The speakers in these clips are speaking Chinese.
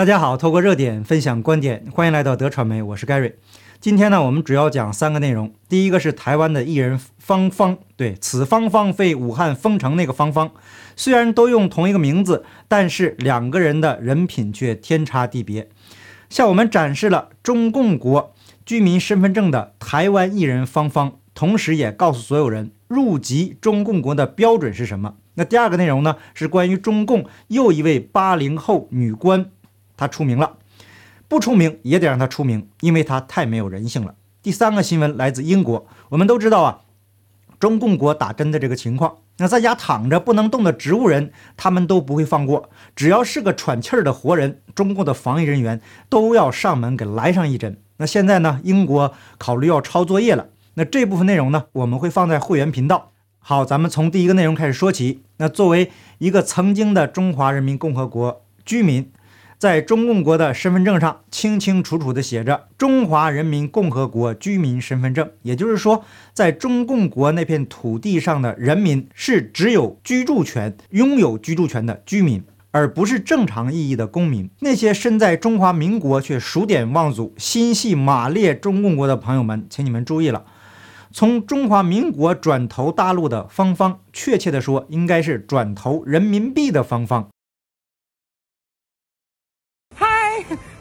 大家好，透过热点分享观点，欢迎来到德传媒，我是 Gary。今天呢，我们主要讲三个内容。第一个是台湾的艺人芳芳，对，此芳芳非武汉封城那个芳芳，虽然都用同一个名字，但是两个人的人品却天差地别。向我们展示了中共国居民身份证的台湾艺人芳芳，同时也告诉所有人入籍中共国的标准是什么。那第二个内容呢，是关于中共又一位八零后女官。他出名了，不出名也得让他出名，因为他太没有人性了。第三个新闻来自英国，我们都知道啊，中共国打针的这个情况，那在家躺着不能动的植物人，他们都不会放过，只要是个喘气儿的活人，中共的防疫人员都要上门给来上一针。那现在呢，英国考虑要抄作业了，那这部分内容呢，我们会放在会员频道。好，咱们从第一个内容开始说起。那作为一个曾经的中华人民共和国居民。在中共国的身份证上清清楚楚地写着“中华人民共和国居民身份证”，也就是说，在中共国那片土地上的人民是只有居住权、拥有居住权的居民，而不是正常意义的公民。那些身在中华民国却数典忘祖、心系马列中共国的朋友们，请你们注意了：从中华民国转投大陆的芳芳，确切地说，应该是转投人民币的芳芳。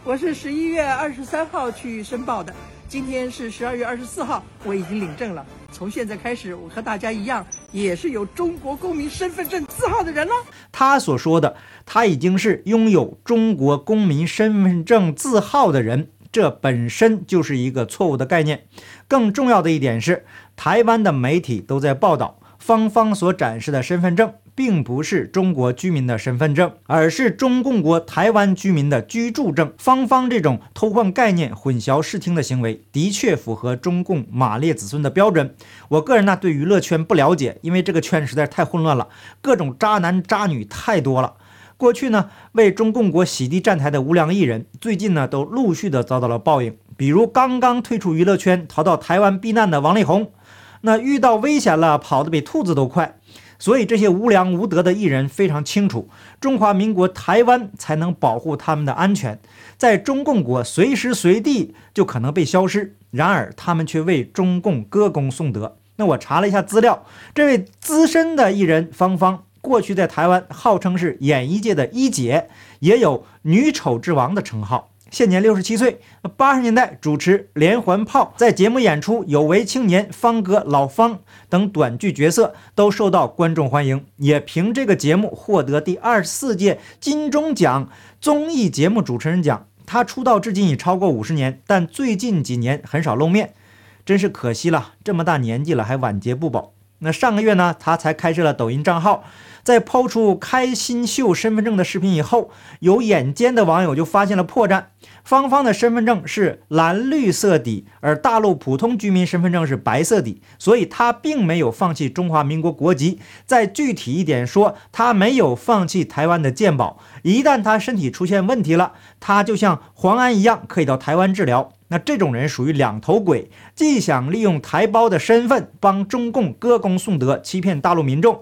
我是十一月二十三号去申报的，今天是十二月二十四号，我已经领证了。从现在开始，我和大家一样，也是有中国公民身份证字号的人了。他所说的，他已经是拥有中国公民身份证字号的人，这本身就是一个错误的概念。更重要的一点是，台湾的媒体都在报道芳芳所展示的身份证。并不是中国居民的身份证，而是中共国台湾居民的居住证。芳芳这种偷换概念、混淆视听的行为，的确符合中共马列子孙的标准。我个人呢，对娱乐圈不了解，因为这个圈实在太混乱了，各种渣男渣女太多了。过去呢，为中共国洗地站台的无良艺人，最近呢，都陆续的遭到了报应。比如刚刚退出娱乐圈，逃到台湾避难的王力宏，那遇到危险了，跑得比兔子都快。所以这些无良无德的艺人非常清楚，中华民国台湾才能保护他们的安全，在中共国随时随地就可能被消失。然而他们却为中共歌功颂德。那我查了一下资料，这位资深的艺人芳芳，过去在台湾号称是演艺界的一姐，也有女丑之王的称号。现年六十七岁，八十年代主持《连环炮》，在节目演出《有为青年》《方哥》《老方》等短剧角色，都受到观众欢迎，也凭这个节目获得第二十四届金钟奖综艺节目主持人奖。他出道至今已超过五十年，但最近几年很少露面，真是可惜了。这么大年纪了，还晚节不保。那上个月呢，他才开设了抖音账号。在抛出开心秀身份证的视频以后，有眼尖的网友就发现了破绽。芳芳的身份证是蓝绿色底，而大陆普通居民身份证是白色底，所以他并没有放弃中华民国国籍。再具体一点说，他没有放弃台湾的健保。一旦他身体出现问题了，他就像黄安一样，可以到台湾治疗。那这种人属于两头鬼，既想利用台胞的身份帮中共歌功颂德，欺骗大陆民众。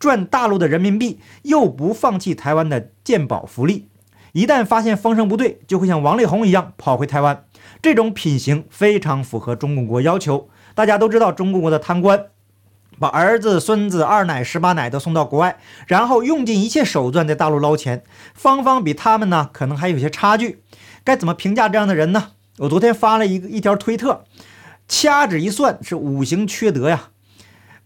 赚大陆的人民币，又不放弃台湾的健保福利，一旦发现风声不对，就会像王力宏一样跑回台湾。这种品行非常符合中共国要求。大家都知道，中共国的贪官把儿子、孙子、二奶、十八奶都送到国外，然后用尽一切手段在大陆捞钱。芳芳比他们呢，可能还有些差距。该怎么评价这样的人呢？我昨天发了一个一条推特，掐指一算，是五行缺德呀。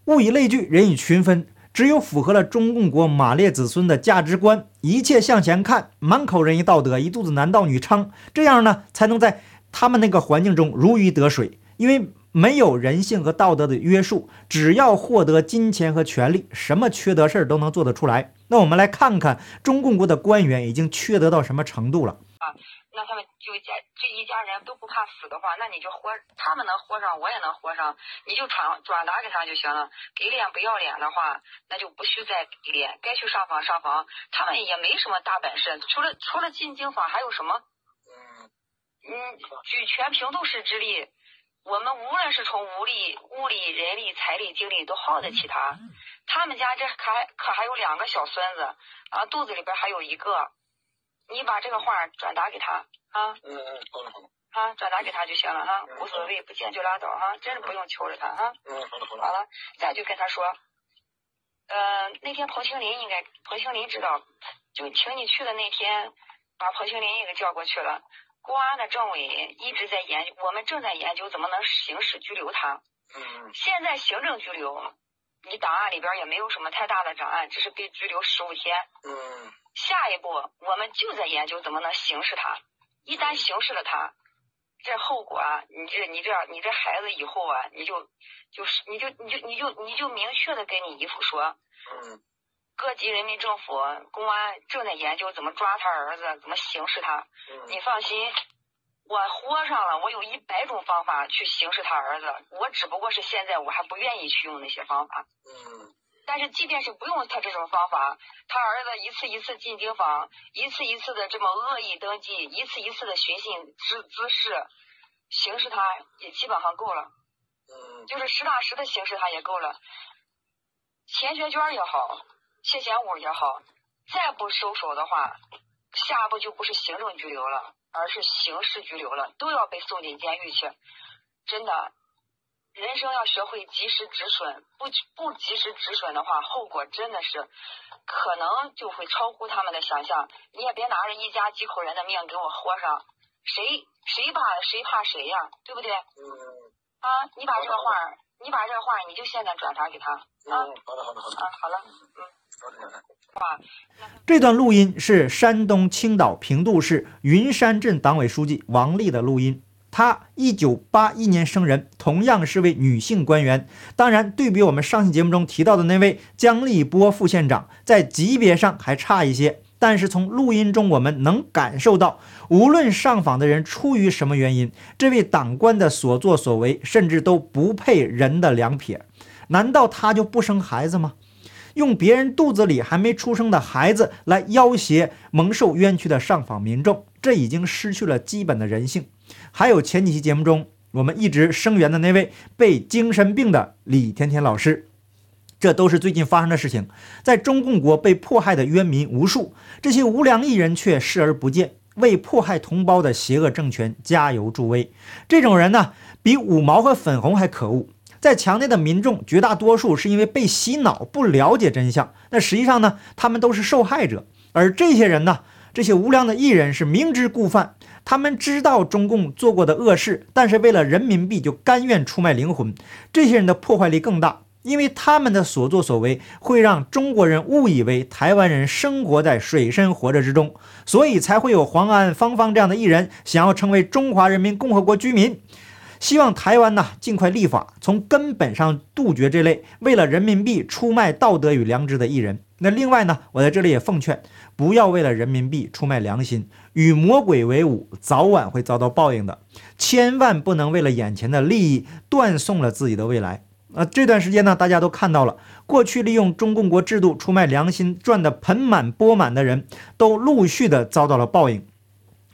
物以类聚，人以群分。只有符合了中共国马列子孙的价值观，一切向前看，满口仁义道德，一肚子男盗女娼，这样呢，才能在他们那个环境中如鱼得水。因为没有人性和道德的约束，只要获得金钱和权力，什么缺德事儿都能做得出来。那我们来看看中共国的官员已经缺德到什么程度了啊？那他们就家这一家人都不怕死的话，那你就活，他们能活上，我也能活上，你就转转达给他就行了。给脸不要脸的话，那就不需再给脸。该去上访上访，他们也没什么大本事，除了除了进京访还有什么？嗯，举全平度市之力，我们无论是从物力、物力、人力、财力、精力都耗得起他。他们家这还可还有两个小孙子啊，肚子里边还有一个。你把这个话转达给他啊。嗯嗯，好的好的。啊，转达给他就行了哈，无所谓，不见就拉倒哈，真是不用求着他啊。嗯，好的好了，咱就跟他说，呃，那天彭清林应该彭清林知道，就请你去的那天，把彭清林也给叫过去了。公安的政委一直在研究，我们正在研究怎么能刑事拘留他。嗯。现在行政拘留，你档案里边也没有什么太大的障碍，只是被拘留十五天。嗯。下一步我们就在研究怎么能刑事他，一旦刑事了他。这后果啊，你这你这你这孩子以后啊，你就就是你就你就你就你就明确的跟你姨父说，嗯，各级人民政府公安正在研究怎么抓他儿子，怎么刑事他。嗯，你放心，我豁上了，我有一百种方法去刑事他儿子，我只不过是现在我还不愿意去用那些方法。嗯。但是，即便是不用他这种方法，他儿子一次一次进京房，一次一次的这么恶意登记，一次一次的寻衅滋滋事，刑事他也基本上够了。嗯。就是实打实的刑事他也够了。钱学娟也好，谢贤武也好，再不收手的话，下一步就不是行政拘留了，而是刑事拘留了，都要被送进监狱去。真的。人生要学会及时止损，不不及时止损的话，后果真的是可能就会超乎他们的想象。你也别拿着一家几口人的命给我豁上，谁谁怕谁怕谁呀，对不对？嗯。啊，你把这个话，你把这个话，你就现在转达给他。嗯，好的，好的，好的。啊，好了，嗯。好的，好这段录音是山东青岛平度市云山镇党委书记王丽的录音。她一九八一年生人，同样是位女性官员。当然，对比我们上期节目中提到的那位姜立波副县长，在级别上还差一些。但是从录音中，我们能感受到，无论上访的人出于什么原因，这位党官的所作所为，甚至都不配人的两撇。难道他就不生孩子吗？用别人肚子里还没出生的孩子来要挟蒙受冤屈的上访民众，这已经失去了基本的人性。还有前几期节目中，我们一直声援的那位被精神病的李甜甜老师，这都是最近发生的事情。在中共国被迫害的冤民无数，这些无良艺人却视而不见，为迫害同胞的邪恶政权加油助威。这种人呢，比五毛和粉红还可恶。在墙内的民众绝大多数是因为被洗脑，不了解真相。那实际上呢，他们都是受害者。而这些人呢，这些无良的艺人是明知故犯。他们知道中共做过的恶事，但是为了人民币就甘愿出卖灵魂。这些人的破坏力更大，因为他们的所作所为会让中国人误以为台湾人生活在水深火热之中，所以才会有黄安、芳芳这样的艺人想要成为中华人民共和国居民，希望台湾呢尽快立法，从根本上杜绝这类为了人民币出卖道德与良知的艺人。那另外呢，我在这里也奉劝，不要为了人民币出卖良心。与魔鬼为伍，早晚会遭到报应的。千万不能为了眼前的利益断送了自己的未来。啊，这段时间呢，大家都看到了，过去利用中共国制度出卖良心赚得盆满钵满的人，都陆续的遭到了报应。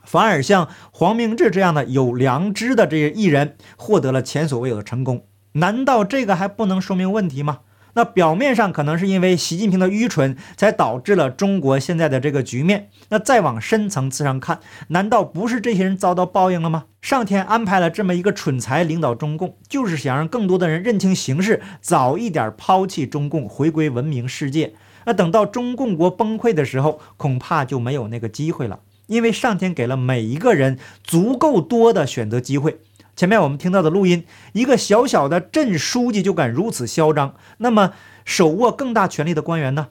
反而像黄明志这样的有良知的这些艺人，获得了前所未有的成功。难道这个还不能说明问题吗？那表面上可能是因为习近平的愚蠢，才导致了中国现在的这个局面。那再往深层次上看，难道不是这些人遭到报应了吗？上天安排了这么一个蠢材领导中共，就是想让更多的人认清形势，早一点抛弃中共，回归文明世界。那等到中共国崩溃的时候，恐怕就没有那个机会了，因为上天给了每一个人足够多的选择机会。前面我们听到的录音，一个小小的镇书记就敢如此嚣张，那么手握更大权力的官员呢？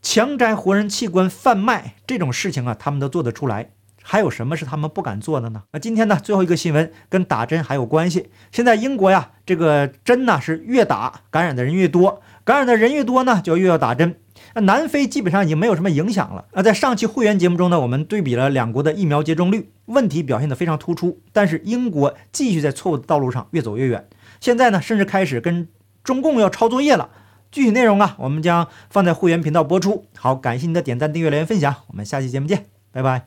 强摘活人器官贩卖这种事情啊，他们都做得出来。还有什么是他们不敢做的呢？那今天呢，最后一个新闻跟打针还有关系。现在英国呀，这个针呢是越打感染的人越多，感染的人越多呢，就越要打针。那南非基本上已经没有什么影响了。那在上期会员节目中呢，我们对比了两国的疫苗接种率，问题表现得非常突出。但是英国继续在错误的道路上越走越远，现在呢，甚至开始跟中共要抄作业了。具体内容啊，我们将放在会员频道播出。好，感谢您的点赞、订阅、留言、分享，我们下期节目见，拜拜。